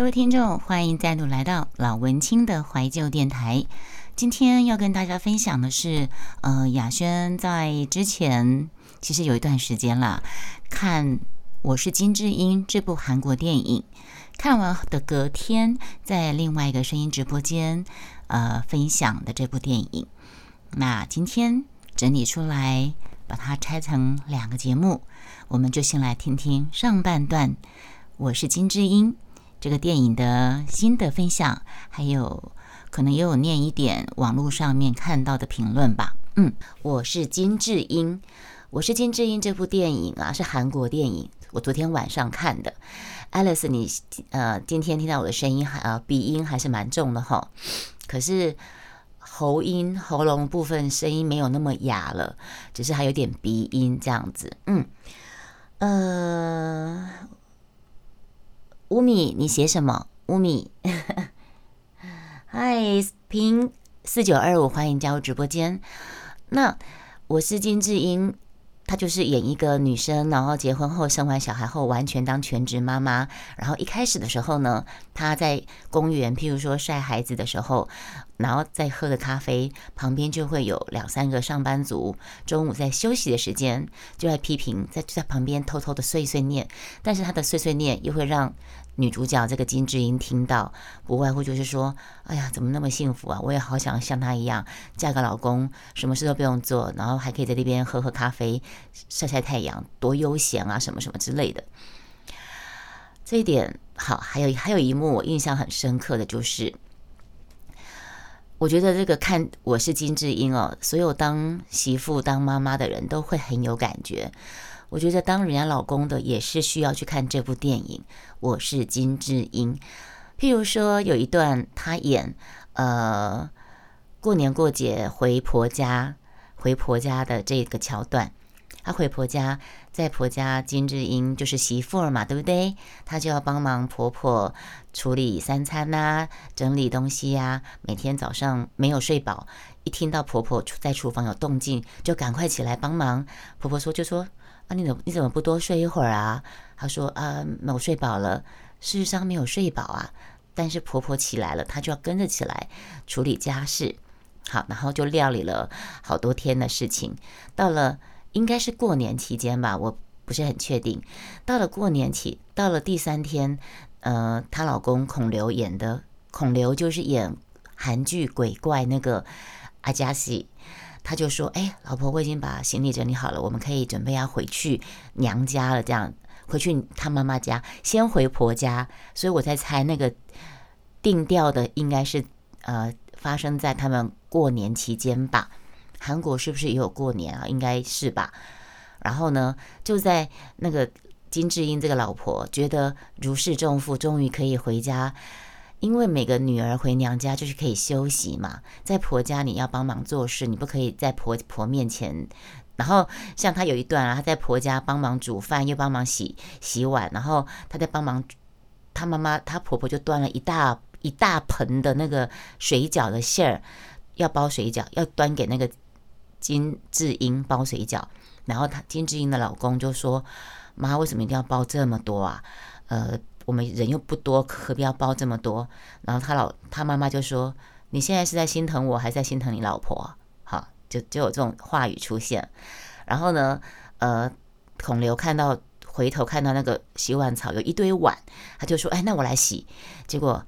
各位听众，欢迎再度来到老文青的怀旧电台。今天要跟大家分享的是，呃，雅轩在之前其实有一段时间了，看《我是金智英》这部韩国电影，看完的隔天，在另外一个声音直播间，呃，分享的这部电影。那今天整理出来，把它拆成两个节目，我们就先来听听上半段《我是金智英》。这个电影的新的分享，还有可能也有念一点网络上面看到的评论吧。嗯，我是金智英，我是金智英。这部电影啊是韩国电影，我昨天晚上看的。Alice，你呃今天听到我的声音还呃鼻音还是蛮重的哈，可是喉音喉咙部分声音没有那么哑了，只是还有点鼻音这样子。嗯，呃。乌米，你写什么？乌米，嗨，平四九二五，欢迎加入直播间。那我是金智英。她就是演一个女生，然后结婚后生完小孩后完全当全职妈妈。然后一开始的时候呢，她在公园，譬如说晒孩子的时候，然后在喝的咖啡旁边就会有两三个上班族，中午在休息的时间就在批评，在在旁边偷偷的碎碎念。但是她的碎碎念又会让女主角这个金智英听到，不外乎就是说：“哎呀，怎么那么幸福啊？我也好想像她一样，嫁个老公，什么事都不用做，然后还可以在那边喝喝咖啡。”晒晒太阳多悠闲啊，什么什么之类的。这一点好，还有还有一幕我印象很深刻的就是，我觉得这个看我是金智英哦，所有当媳妇当妈妈的人都会很有感觉。我觉得当人家老公的也是需要去看这部电影。我是金智英，譬如说有一段她演呃过年过节回婆家回婆家的这个桥段。她回婆家，在婆家，金智英就是媳妇儿嘛，对不对？她就要帮忙婆婆处理三餐呐，整理东西呀。每天早上没有睡饱，一听到婆婆在厨房有动静，就赶快起来帮忙。婆婆说：“就说啊，你怎么你怎么不多睡一会儿啊？”她说：“啊，我睡饱了。”事实上没有睡饱啊，但是婆婆起来了，她就要跟着起来处理家事。好，然后就料理了好多天的事情，到了。应该是过年期间吧，我不是很确定。到了过年期，到了第三天，呃，她老公孔刘演的孔刘就是演韩剧鬼怪那个阿加西，他就说：“哎，老婆，我已经把行李整理好了，我们可以准备要回去娘家了。这样回去他妈妈家，先回婆家。所以我在猜那个定调的应该是呃发生在他们过年期间吧。”韩国是不是也有过年啊？应该是吧。然后呢，就在那个金智英这个老婆觉得如释重负，终于可以回家。因为每个女儿回娘家就是可以休息嘛，在婆家你要帮忙做事，你不可以在婆婆面前。然后像她有一段啊，她在婆家帮忙煮饭，又帮忙洗洗碗，然后她在帮忙，她妈妈她婆婆就端了一大一大盆的那个水饺的馅儿，要包水饺，要端给那个。金智英包水饺，然后她金智英的老公就说：“妈，为什么一定要包这么多啊？呃，我们人又不多，何必要包这么多？”然后他老他妈妈就说：“你现在是在心疼我，还是在心疼你老婆？”好，就就有这种话语出现。然后呢，呃，孔刘看到回头看到那个洗碗槽有一堆碗，他就说：“哎，那我来洗。”结果。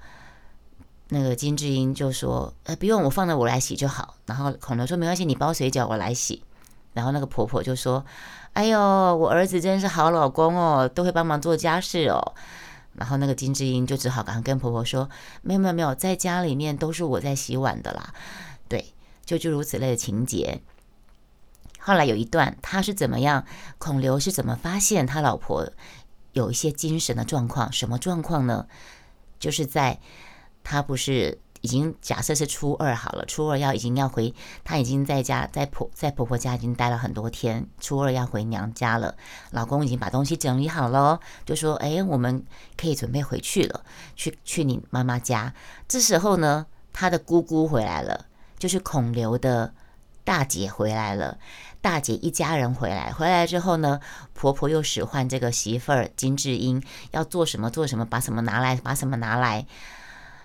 那个金智英就说：“呃，不用，我放着我来洗就好。”然后孔刘说：“没关系，你包水饺我来洗。”然后那个婆婆就说：“哎呦，我儿子真是好老公哦，都会帮忙做家事哦。”然后那个金智英就只好赶快跟婆婆说：“没有没有没有，在家里面都是我在洗碗的啦。”对，就就如此类的情节。后来有一段他是怎么样，孔刘是怎么发现他老婆有一些精神的状况？什么状况呢？就是在。他不是已经假设是初二好了，初二要已经要回，她已经在家在婆在婆婆家已经待了很多天，初二要回娘家了。老公已经把东西整理好了，就说：“哎，我们可以准备回去了，去去你妈妈家。”这时候呢，她的姑姑回来了，就是孔刘的大姐回来了，大姐一家人回来，回来之后呢，婆婆又使唤这个媳妇儿金智英要做什么做什么，把什么拿来，把什么拿来，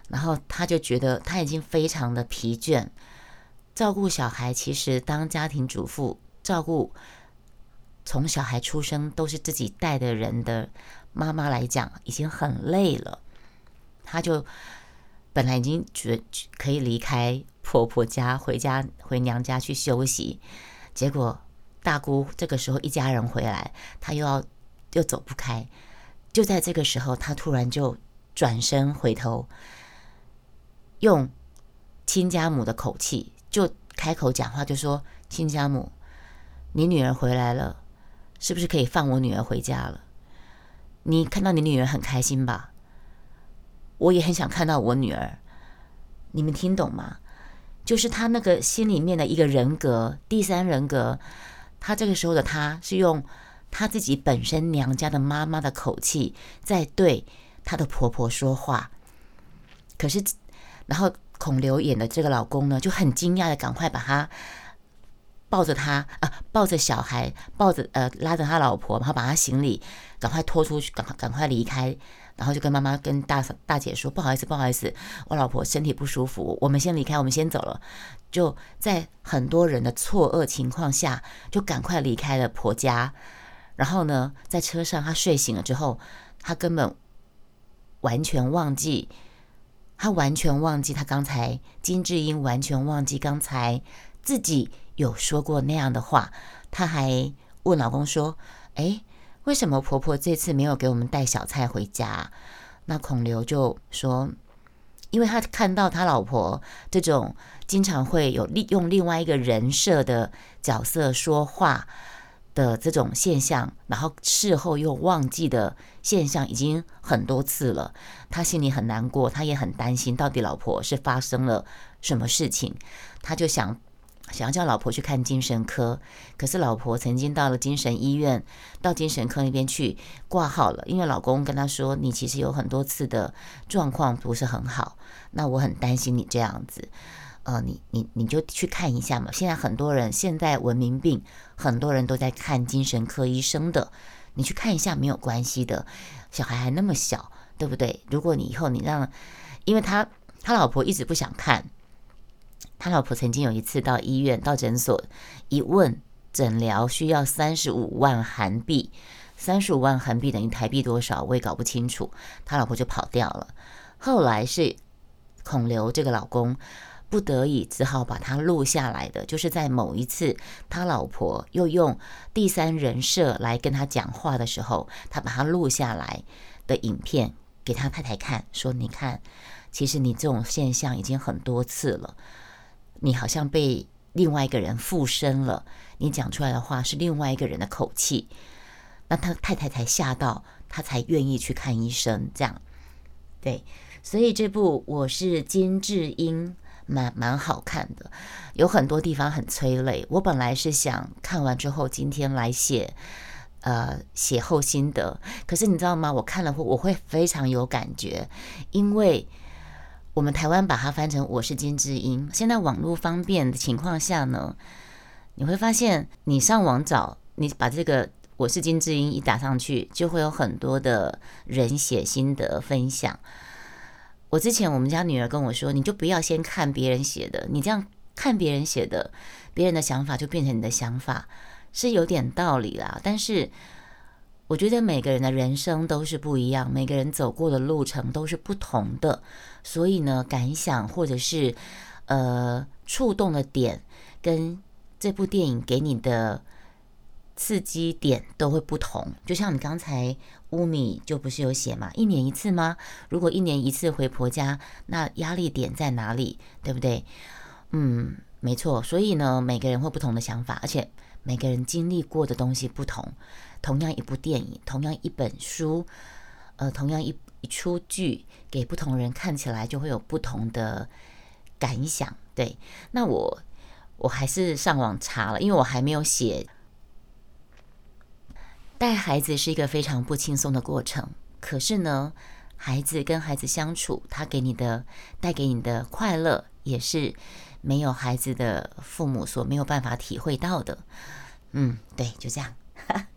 然后她就觉得她已经非常的疲倦。照顾小孩，其实当家庭主妇照顾从小孩出生都是自己带的人的妈妈来讲，已经很累了。她就本来已经觉可以离开婆婆家，回家回娘家去休息，结果大姑这个时候一家人回来，她又要又走不开。就在这个时候，她突然就转身回头，用亲家母的口气。就开口讲话，就说：“亲家母，你女儿回来了，是不是可以放我女儿回家了？你看到你女儿很开心吧？我也很想看到我女儿。你们听懂吗？就是他那个心里面的一个人格，第三人格。他这个时候的他是用他自己本身娘家的妈妈的口气在对他的婆婆说话。可是，然后。”孔刘演的这个老公呢，就很惊讶的赶快把他抱着他啊，抱着小孩，抱着呃拉着他老婆，然后把他行李赶快拖出去，赶快赶快离开，然后就跟妈妈跟大大姐说不好意思不好意思，我老婆身体不舒服，我们先离开，我们先走了。就在很多人的错愕情况下，就赶快离开了婆家。然后呢，在车上他睡醒了之后，他根本完全忘记。他完全忘记，他刚才金智英完全忘记刚才自己有说过那样的话。他还问老公说：“哎，为什么婆婆这次没有给我们带小菜回家？”那孔刘就说：“因为他看到他老婆这种经常会有利用另外一个人设的角色说话。”的这种现象，然后事后又忘记的现象已经很多次了，他心里很难过，他也很担心，到底老婆是发生了什么事情，他就想想要叫老婆去看精神科，可是老婆曾经到了精神医院，到精神科那边去挂号了，因为老公跟他说，你其实有很多次的状况不是很好，那我很担心你这样子。呃，你你你就去看一下嘛。现在很多人现在文明病，很多人都在看精神科医生的。你去看一下没有关系的，小孩还那么小，对不对？如果你以后你让，因为他他老婆一直不想看，他老婆曾经有一次到医院到诊所一问诊疗需要三十五万韩币，三十五万韩币等于台币多少我也搞不清楚，他老婆就跑掉了。后来是孔刘这个老公。不得已，只好把它录下来的，就是在某一次，他老婆又用第三人设来跟他讲话的时候，他把它录下来的影片给他太太看，说：“你看，其实你这种现象已经很多次了，你好像被另外一个人附身了，你讲出来的话是另外一个人的口气。”那他太太才吓到，他才愿意去看医生。这样，对，所以这部我是金智英。蛮蛮好看的，有很多地方很催泪。我本来是想看完之后今天来写，呃，写后心得。可是你知道吗？我看了会我会非常有感觉，因为我们台湾把它翻成《我是金智英》。现在网络方便的情况下呢，你会发现你上网找，你把这个《我是金智英》一打上去，就会有很多的人写心得分享。我之前我们家女儿跟我说：“你就不要先看别人写的，你这样看别人写的，别人的想法就变成你的想法，是有点道理啦。但是我觉得每个人的人生都是不一样，每个人走过的路程都是不同的，所以呢，感想或者是呃触动的点，跟这部电影给你的。”刺激点都会不同，就像你刚才乌米就不是有写嘛？一年一次吗？如果一年一次回婆家，那压力点在哪里？对不对？嗯，没错。所以呢，每个人会不同的想法，而且每个人经历过的东西不同。同样一部电影，同样一本书，呃，同样一一出剧，给不同人看起来就会有不同的感想。对，那我我还是上网查了，因为我还没有写。带孩子是一个非常不轻松的过程，可是呢，孩子跟孩子相处，他给你的带给你的快乐也是没有孩子的父母所没有办法体会到的。嗯，对，就这样。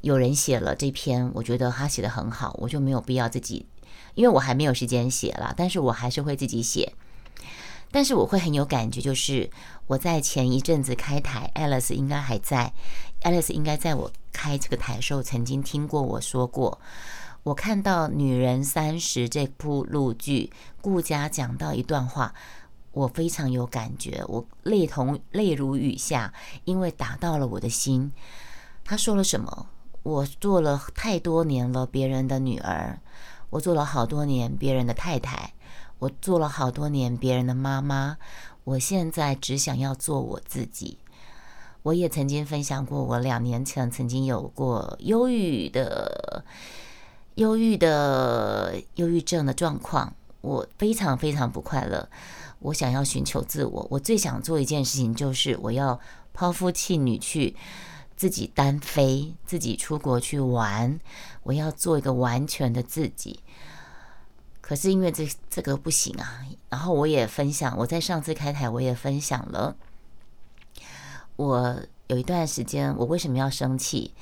有人写了这篇，我觉得他写的很好，我就没有必要自己，因为我还没有时间写了，但是我还是会自己写。但是我会很有感觉，就是我在前一阵子开台，Alice 应该还在，Alice 应该在我开这个台的时候曾经听过我说过，我看到《女人三十》这部录剧，顾家讲到一段话，我非常有感觉，我泪同泪如雨下，因为打到了我的心。他说了什么？我做了太多年了别人的女儿，我做了好多年别人的太太。我做了好多年别人的妈妈，我现在只想要做我自己。我也曾经分享过，我两年前曾经有过忧郁的、忧郁的、忧郁症的状况，我非常非常不快乐。我想要寻求自我，我最想做一件事情就是我要抛夫弃女，去自己单飞，自己出国去玩。我要做一个完全的自己。可是因为这这个不行啊，然后我也分享，我在上次开台我也分享了，我有一段时间我为什么要生气？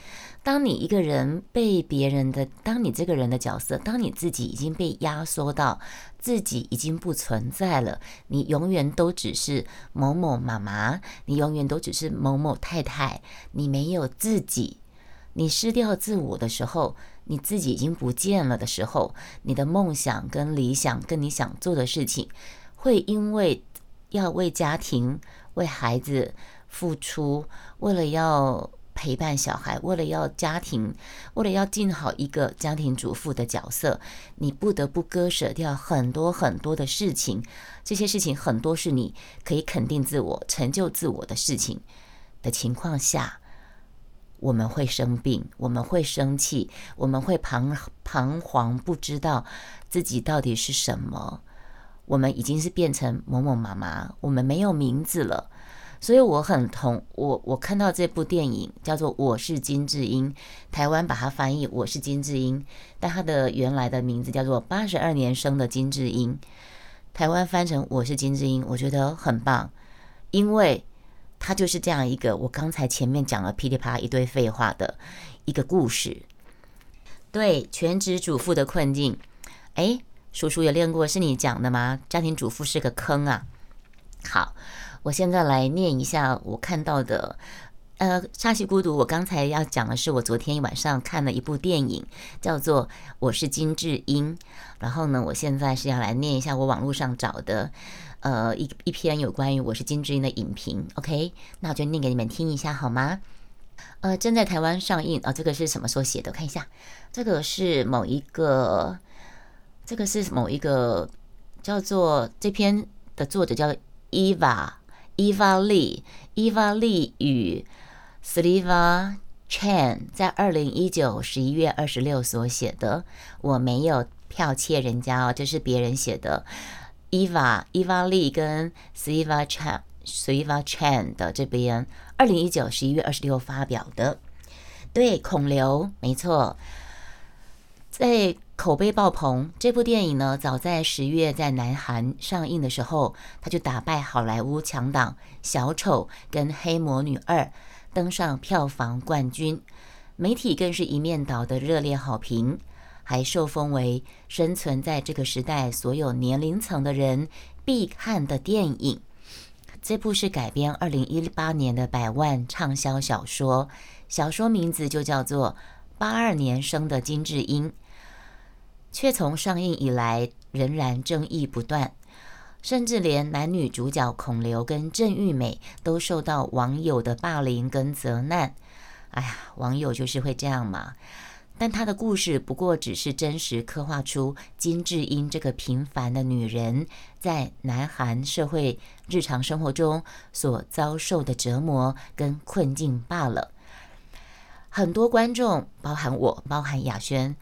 当你一个人被别人的，当你这个人的角色，当你自己已经被压缩到自己已经不存在了，你永远都只是某某妈妈，你永远都只是某某太太，你没有自己，你失掉自我的时候。你自己已经不见了的时候，你的梦想跟理想跟你想做的事情，会因为要为家庭、为孩子付出，为了要陪伴小孩，为了要家庭，为了要尽好一个家庭主妇的角色，你不得不割舍掉很多很多的事情。这些事情很多是你可以肯定自我、成就自我的事情的情况下。我们会生病，我们会生气，我们会彷彷徨，不知道自己到底是什么。我们已经是变成某某妈妈，我们没有名字了。所以我很同我，我看到这部电影叫做《我是金智英》，台湾把它翻译《我是金智英》，但它的原来的名字叫做《八十二年生的金智英》，台湾翻成《我是金智英》，我觉得很棒，因为。它就是这样一个，我刚才前面讲了噼里啪啦一堆废话的一个故事。对全职主妇的困境，哎，叔叔也练过，是你讲的吗？家庭主妇是个坑啊。好，我现在来念一下我看到的。呃，沙溪孤独，我刚才要讲的是我昨天一晚上看了一部电影，叫做《我是金智英》。然后呢，我现在是要来念一下我网络上找的。呃，一一篇有关于我是金智英的影评，OK，那我就念给你们听一下好吗？呃，正在台湾上映啊，这个是什么时候写的？看一下，这个是某一个，这个是某一个叫做这篇的作者叫伊娃 Eva Eva Lee Eva Lee 与 Sliva Chan 在二零一九十一月二十六所写的。我没有剽窃人家哦，这是别人写的。Eva Eva Lee 跟 Siva Chan Siva Chan 的这边，二零一九十一月二十六发表的，对孔刘没错，在口碑爆棚。这部电影呢，早在十月在南韩上映的时候，他就打败好莱坞强档小丑跟黑魔女二，登上票房冠军，媒体更是一面倒的热烈好评。还受封为生存在这个时代所有年龄层的人必看的电影。这部是改编二零一八年的百万畅销小说，小说名字就叫做《八二年生的金智英》，却从上映以来仍然争议不断，甚至连男女主角孔刘跟郑玉美都受到网友的霸凌跟责难。哎呀，网友就是会这样嘛。但她的故事不过只是真实刻画出金智英这个平凡的女人在南韩社会日常生活中所遭受的折磨跟困境罢了。很多观众，包含我，包含雅轩，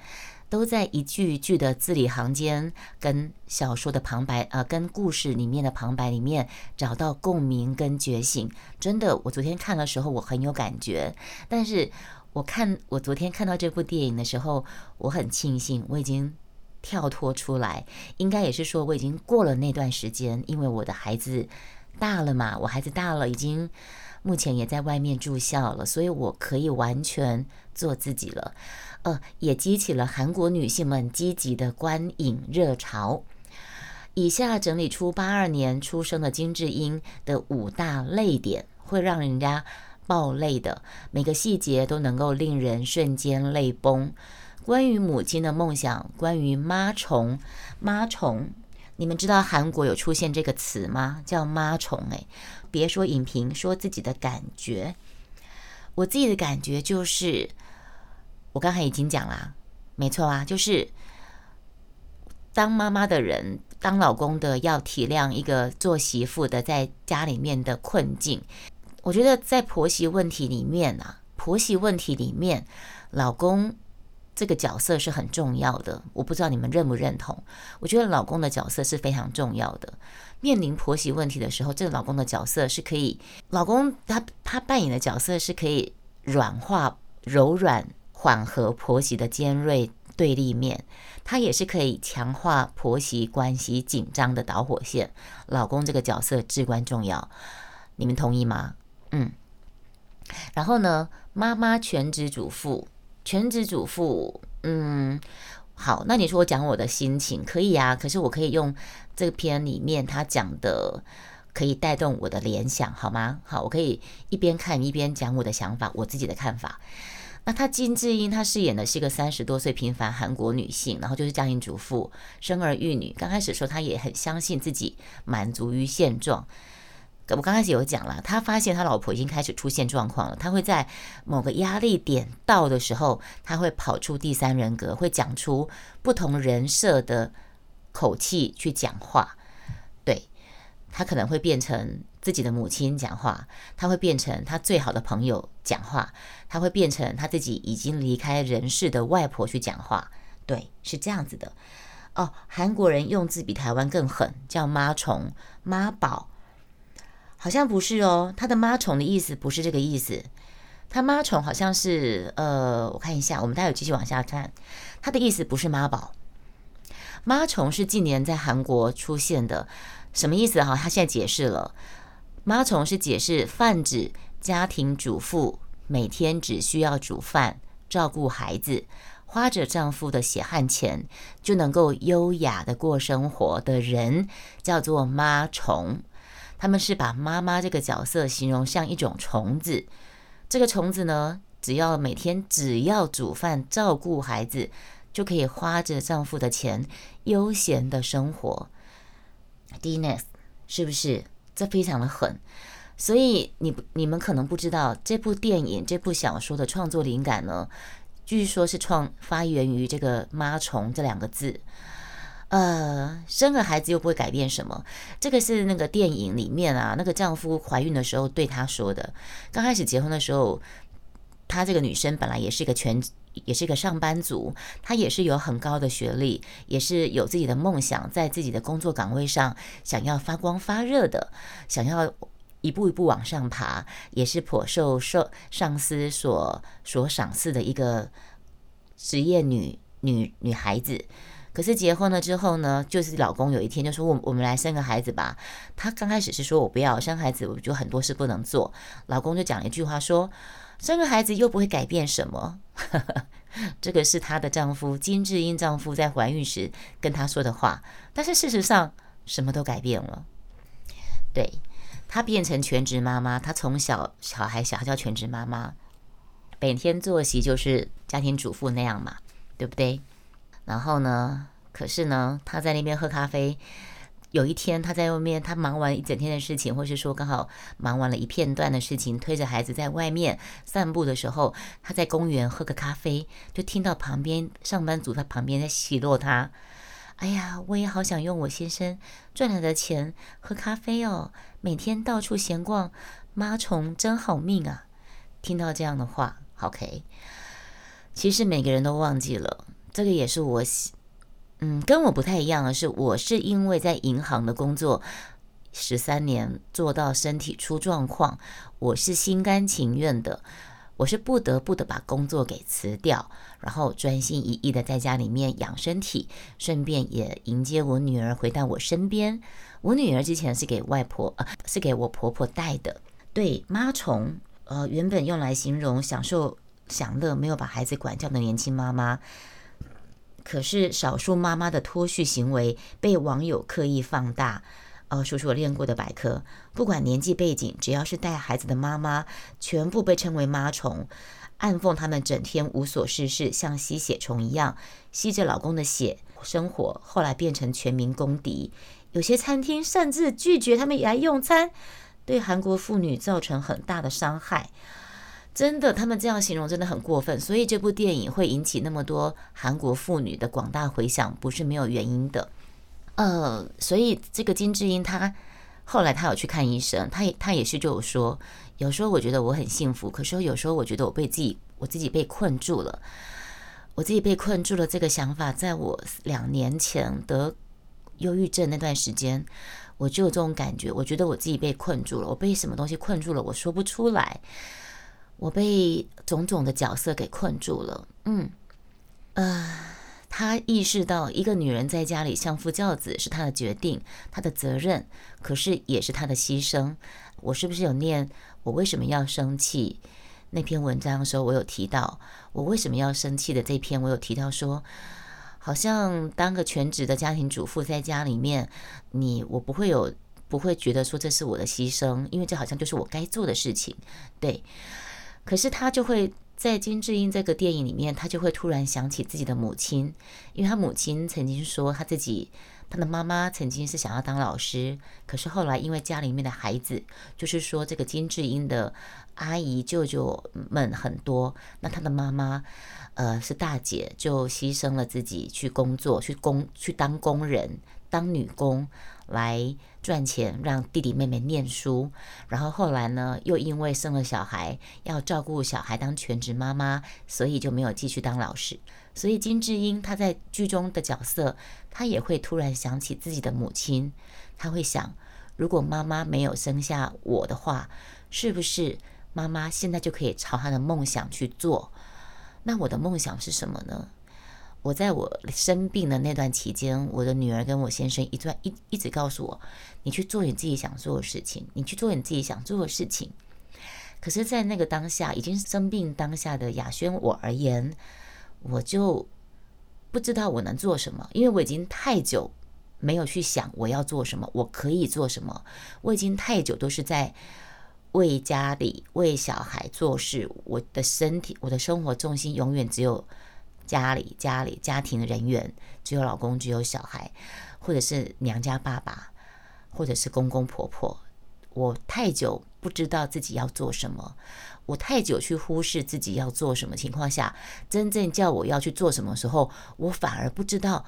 都在一句一句的字里行间跟小说的旁白，呃，跟故事里面的旁白里面找到共鸣跟觉醒。真的，我昨天看的时候我很有感觉，但是。我看我昨天看到这部电影的时候，我很庆幸我已经跳脱出来，应该也是说我已经过了那段时间，因为我的孩子大了嘛，我孩子大了，已经目前也在外面住校了，所以我可以完全做自己了。呃，也激起了韩国女性们积极的观影热潮。以下整理出八二年出生的金智英的五大泪点，会让人家爆泪的，每个细节都能够令人瞬间泪崩。关于母亲的梦想，关于妈虫，妈虫，你们知道韩国有出现这个词吗？叫妈虫。诶，别说影评，说自己的感觉。我自己的感觉就是。我刚才已经讲啦，没错啊，就是当妈妈的人，当老公的要体谅一个做媳妇的在家里面的困境。我觉得在婆媳问题里面啊，婆媳问题里面，老公这个角色是很重要的。我不知道你们认不认同？我觉得老公的角色是非常重要的。面临婆媳问题的时候，这个老公的角色是可以，老公他他扮演的角色是可以软化、柔软。缓和婆媳的尖锐对立面，它也是可以强化婆媳关系紧张的导火线。老公这个角色至关重要，你们同意吗？嗯。然后呢，妈妈全职主妇，全职主妇，嗯，好，那你说我讲我的心情可以啊？可是我可以用这篇里面他讲的，可以带动我的联想，好吗？好，我可以一边看一边讲我的想法，我自己的看法。那她金智英，她饰演的是一个三十多岁平凡韩国女性，然后就是家庭主妇，生儿育女。刚开始说她也很相信自己满足于现状。我刚开始有讲了，他发现他老婆已经开始出现状况了，他会在某个压力点到的时候，他会跑出第三人格，会讲出不同人设的口气去讲话。对他可能会变成。自己的母亲讲话，他会变成他最好的朋友讲话，他会变成他自己已经离开人世的外婆去讲话。对，是这样子的。哦，韩国人用字比台湾更狠，叫妈虫、妈宝，好像不是哦。他的妈虫的意思不是这个意思，他妈虫好像是呃，我看一下，我们待会继续往下看，他的意思不是妈宝，妈虫是近年在韩国出现的，什么意思哈？他现在解释了。妈虫是解释泛指家庭主妇，每天只需要煮饭、照顾孩子，花着丈夫的血汗钱就能够优雅的过生活的人，叫做妈虫。他们是把妈妈这个角色形容像一种虫子。这个虫子呢，只要每天只要煮饭、照顾孩子，就可以花着丈夫的钱悠闲的生活。Dines 是不是？这非常的狠，所以你你们可能不知道这部电影、这部小说的创作灵感呢，据说是创发源于这个“妈虫”这两个字。呃，生个孩子又不会改变什么，这个是那个电影里面啊，那个丈夫怀孕的时候对她说的。刚开始结婚的时候，她这个女生本来也是一个全。也是一个上班族，她也是有很高的学历，也是有自己的梦想，在自己的工作岗位上想要发光发热的，想要一步一步往上爬，也是颇受受上司所所赏识的一个职业女女女孩子。可是结婚了之后呢，就是老公有一天就说：“我我们来生个孩子吧。”她刚开始是说我不要生孩子，我就很多事不能做。老公就讲了一句话说。生个孩子又不会改变什么，这个是她的丈夫金智英丈夫在怀孕时跟她说的话。但是事实上，什么都改变了。对她变成全职妈妈，她从小小孩小孩，叫全职妈妈，每天作息就是家庭主妇那样嘛，对不对？然后呢，可是呢，她在那边喝咖啡。有一天，他在外面，他忙完一整天的事情，或是说刚好忙完了一片段的事情，推着孩子在外面散步的时候，他在公园喝个咖啡，就听到旁边上班族在旁边在奚落他：“哎呀，我也好想用我先生赚来的钱喝咖啡哦，每天到处闲逛，妈虫真好命啊！”听到这样的话，OK，其实每个人都忘记了，这个也是我。嗯，跟我不太一样的是，我是因为在银行的工作十三年做到身体出状况，我是心甘情愿的。我是不得不的把工作给辞掉，然后专心一意的在家里面养身体，顺便也迎接我女儿回到我身边。我女儿之前是给外婆，呃，是给我婆婆带的。对，妈虫，呃，原本用来形容享受享乐、没有把孩子管教的年轻妈妈，可是少数妈妈的脱序行为被网友刻意放大。呃，说说我练过的百科，不管年纪背景，只要是带孩子的妈妈，全部被称为妈虫，暗讽他们整天无所事事，像吸血虫一样吸着老公的血生活，后来变成全民公敌。有些餐厅甚至拒绝他们来用餐，对韩国妇女造成很大的伤害。真的，他们这样形容真的很过分。所以这部电影会引起那么多韩国妇女的广大回响，不是没有原因的。呃，所以这个金智英她后来她有去看医生，她也她也是就说，有时候我觉得我很幸福，可是有时候我觉得我被自己我自己被困住了，我自己被困住了。这个想法在我两年前得忧郁症那段时间，我就有这种感觉，我觉得我自己被困住了，我被什么东西困住了，我说不出来，我被种种的角色给困住了。嗯，呃。她意识到，一个女人在家里相夫教子是她的决定，她的责任，可是也是她的牺牲。我是不是有念我为什么要生气那篇文章的时候，我有提到我为什么要生气的这篇，我有提到说，好像当个全职的家庭主妇在家里面，你我不会有不会觉得说这是我的牺牲，因为这好像就是我该做的事情，对。可是他就会。在金智英这个电影里面，他就会突然想起自己的母亲，因为他母亲曾经说他自己，他的妈妈曾经是想要当老师，可是后来因为家里面的孩子，就是说这个金智英的阿姨舅舅们很多，那他的妈妈，呃，是大姐，就牺牲了自己去工作，去工去当工人，当女工。来赚钱，让弟弟妹妹念书。然后后来呢，又因为生了小孩，要照顾小孩，当全职妈妈，所以就没有继续当老师。所以金智英她在剧中的角色，她也会突然想起自己的母亲。她会想，如果妈妈没有生下我的话，是不是妈妈现在就可以朝她的梦想去做？那我的梦想是什么呢？我在我生病的那段期间，我的女儿跟我先生一段一一直告诉我：“你去做你自己想做的事情，你去做你自己想做的事情。”可是，在那个当下，已经生病当下的雅轩我而言，我就不知道我能做什么，因为我已经太久没有去想我要做什么，我可以做什么。我已经太久都是在为家里、为小孩做事，我的身体、我的生活重心永远只有。家里、家里、家庭人员只有老公，只有小孩，或者是娘家爸爸，或者是公公婆婆。我太久不知道自己要做什么，我太久去忽视自己要做什么情况下，真正叫我要去做什么时候，我反而不知道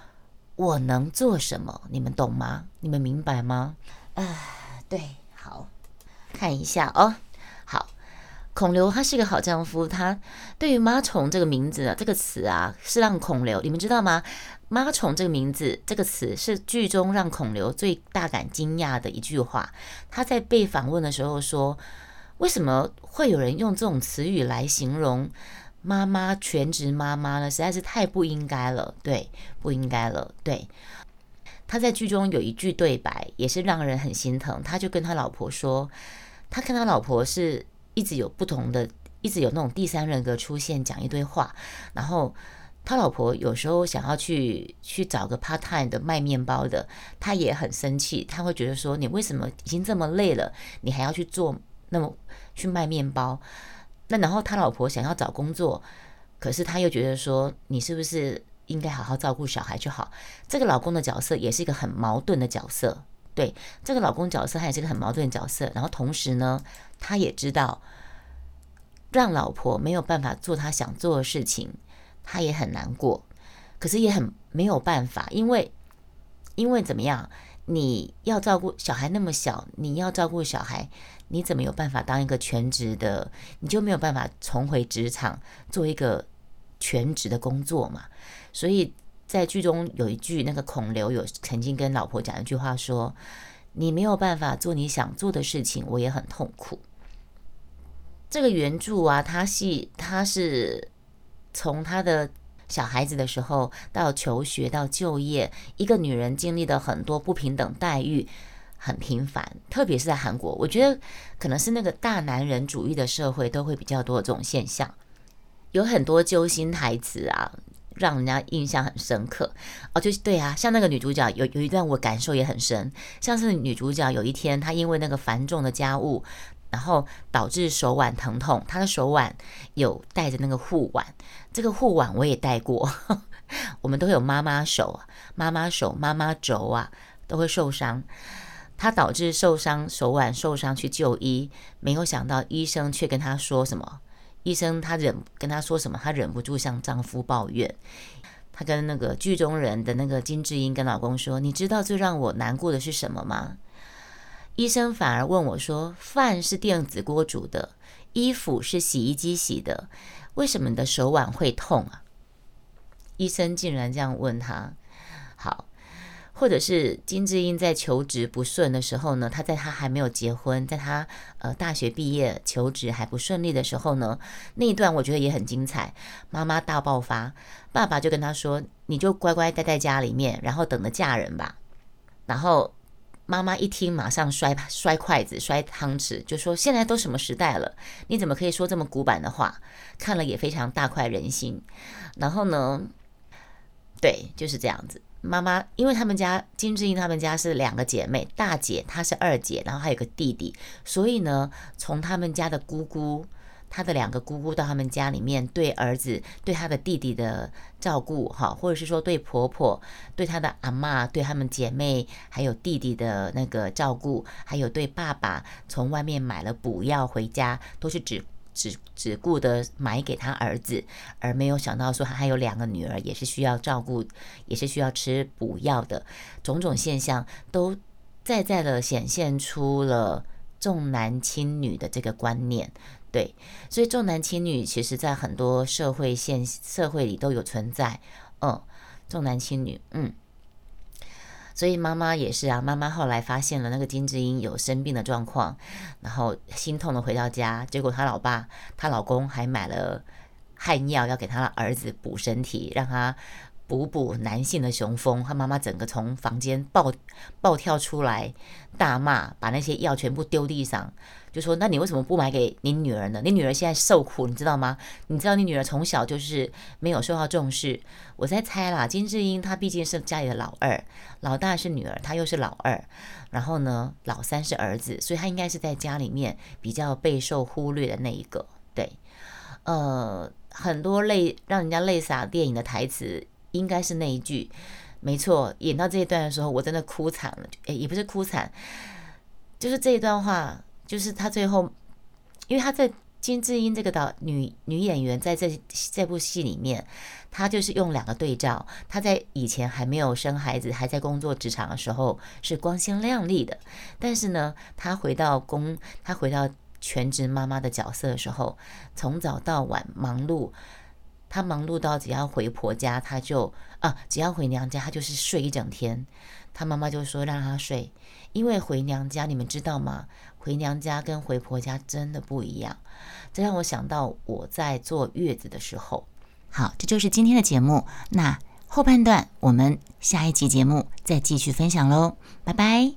我能做什么。你们懂吗？你们明白吗？啊，对，好看一下哦。孔刘他是一个好丈夫，他对于“妈虫”这个名字啊，这个词啊，是让孔刘你们知道吗？“妈虫”这个名字这个词是剧中让孔刘最大感惊讶的一句话。他在被访问的时候说：“为什么会有人用这种词语来形容妈妈全职妈妈呢？实在是太不应该了，对，不应该了，对。”他在剧中有一句对白也是让人很心疼，他就跟他老婆说：“他跟他老婆是。”一直有不同的，一直有那种第三人格出现，讲一堆话。然后他老婆有时候想要去去找个 part time 的卖面包的，他也很生气。他会觉得说：“你为什么已经这么累了，你还要去做那么去卖面包？”那然后他老婆想要找工作，可是他又觉得说：“你是不是应该好好照顾小孩就好？”这个老公的角色也是一个很矛盾的角色。对这个老公角色，他也是个很矛盾的角色。然后同时呢，他也知道让老婆没有办法做他想做的事情，他也很难过。可是也很没有办法，因为因为怎么样？你要照顾小孩那么小，你要照顾小孩，你怎么有办法当一个全职的？你就没有办法重回职场做一个全职的工作嘛？所以。在剧中有一句，那个孔刘有曾经跟老婆讲一句话，说：“你没有办法做你想做的事情，我也很痛苦。”这个原著啊，他是他是从他的小孩子的时候到求学到就业，一个女人经历的很多不平等待遇，很频繁，特别是在韩国，我觉得可能是那个大男人主义的社会都会比较多这种现象，有很多揪心台词啊。让人家印象很深刻。哦，就是对啊，像那个女主角有有一段我感受也很深，像是女主角有一天她因为那个繁重的家务，然后导致手腕疼痛，她的手腕有带着那个护腕，这个护腕我也戴过，我们都有妈妈手、妈妈手、妈妈肘啊，都会受伤，她导致受伤手腕受伤去就医，没有想到医生却跟她说什么。医生他忍跟他说什么，他忍不住向丈夫抱怨。他跟那个剧中人的那个金智英跟老公说：“你知道最让我难过的是什么吗？”医生反而问我说：“饭是电子锅煮的，衣服是洗衣机洗的，为什么你的手腕会痛啊？”医生竟然这样问他。或者是金智英在求职不顺的时候呢，她在她还没有结婚，在她呃大学毕业求职还不顺利的时候呢，那一段我觉得也很精彩。妈妈大爆发，爸爸就跟她说：“你就乖乖待在家里面，然后等着嫁人吧。”然后妈妈一听，马上摔摔筷子、摔汤匙，就说：“现在都什么时代了，你怎么可以说这么古板的话？”看了也非常大快人心。然后呢，对，就是这样子。妈妈，因为他们家金智英他们家是两个姐妹，大姐她是二姐，然后还有个弟弟，所以呢，从他们家的姑姑，她的两个姑姑到他们家里面，对儿子、对他的弟弟的照顾，哈，或者是说对婆婆、对她的阿妈、对他们姐妹还有弟弟的那个照顾，还有对爸爸从外面买了补药回家，都是只。只只顾得买给他儿子，而没有想到说他还有两个女儿，也是需要照顾，也是需要吃补药的，种种现象都在在的显现出了重男轻女的这个观念。对，所以重男轻女其实在很多社会现社会里都有存在。嗯，重男轻女，嗯。所以妈妈也是啊，妈妈后来发现了那个金智英有生病的状况，然后心痛的回到家，结果她老爸、她老公还买了害尿要给她的儿子补身体，让他补补男性的雄风。他妈妈整个从房间暴暴跳出来，大骂，把那些药全部丢地上。就说：“那你为什么不买给你女儿呢？你女儿现在受苦，你知道吗？你知道你女儿从小就是没有受到重视。我在猜啦，金智英她毕竟是家里的老二，老大是女儿，她又是老二，然后呢，老三是儿子，所以她应该是在家里面比较备受忽略的那一个。对，呃，很多泪让人家泪洒电影的台词，应该是那一句，没错。演到这一段的时候，我真的哭惨了，诶，也不是哭惨，就是这一段话。”就是他最后，因为他在金智英这个导女女演员在这这部戏里面，她就是用两个对照。她在以前还没有生孩子，还在工作职场的时候是光鲜亮丽的，但是呢，她回到工，她回到全职妈妈的角色的时候，从早到晚忙碌。她忙碌到只要回婆家，她就啊，只要回娘家，她就是睡一整天。她妈妈就说让她睡，因为回娘家，你们知道吗？回娘家跟回婆家真的不一样，这让我想到我在坐月子的时候。好，这就是今天的节目。那后半段我们下一集节目再继续分享喽，拜拜。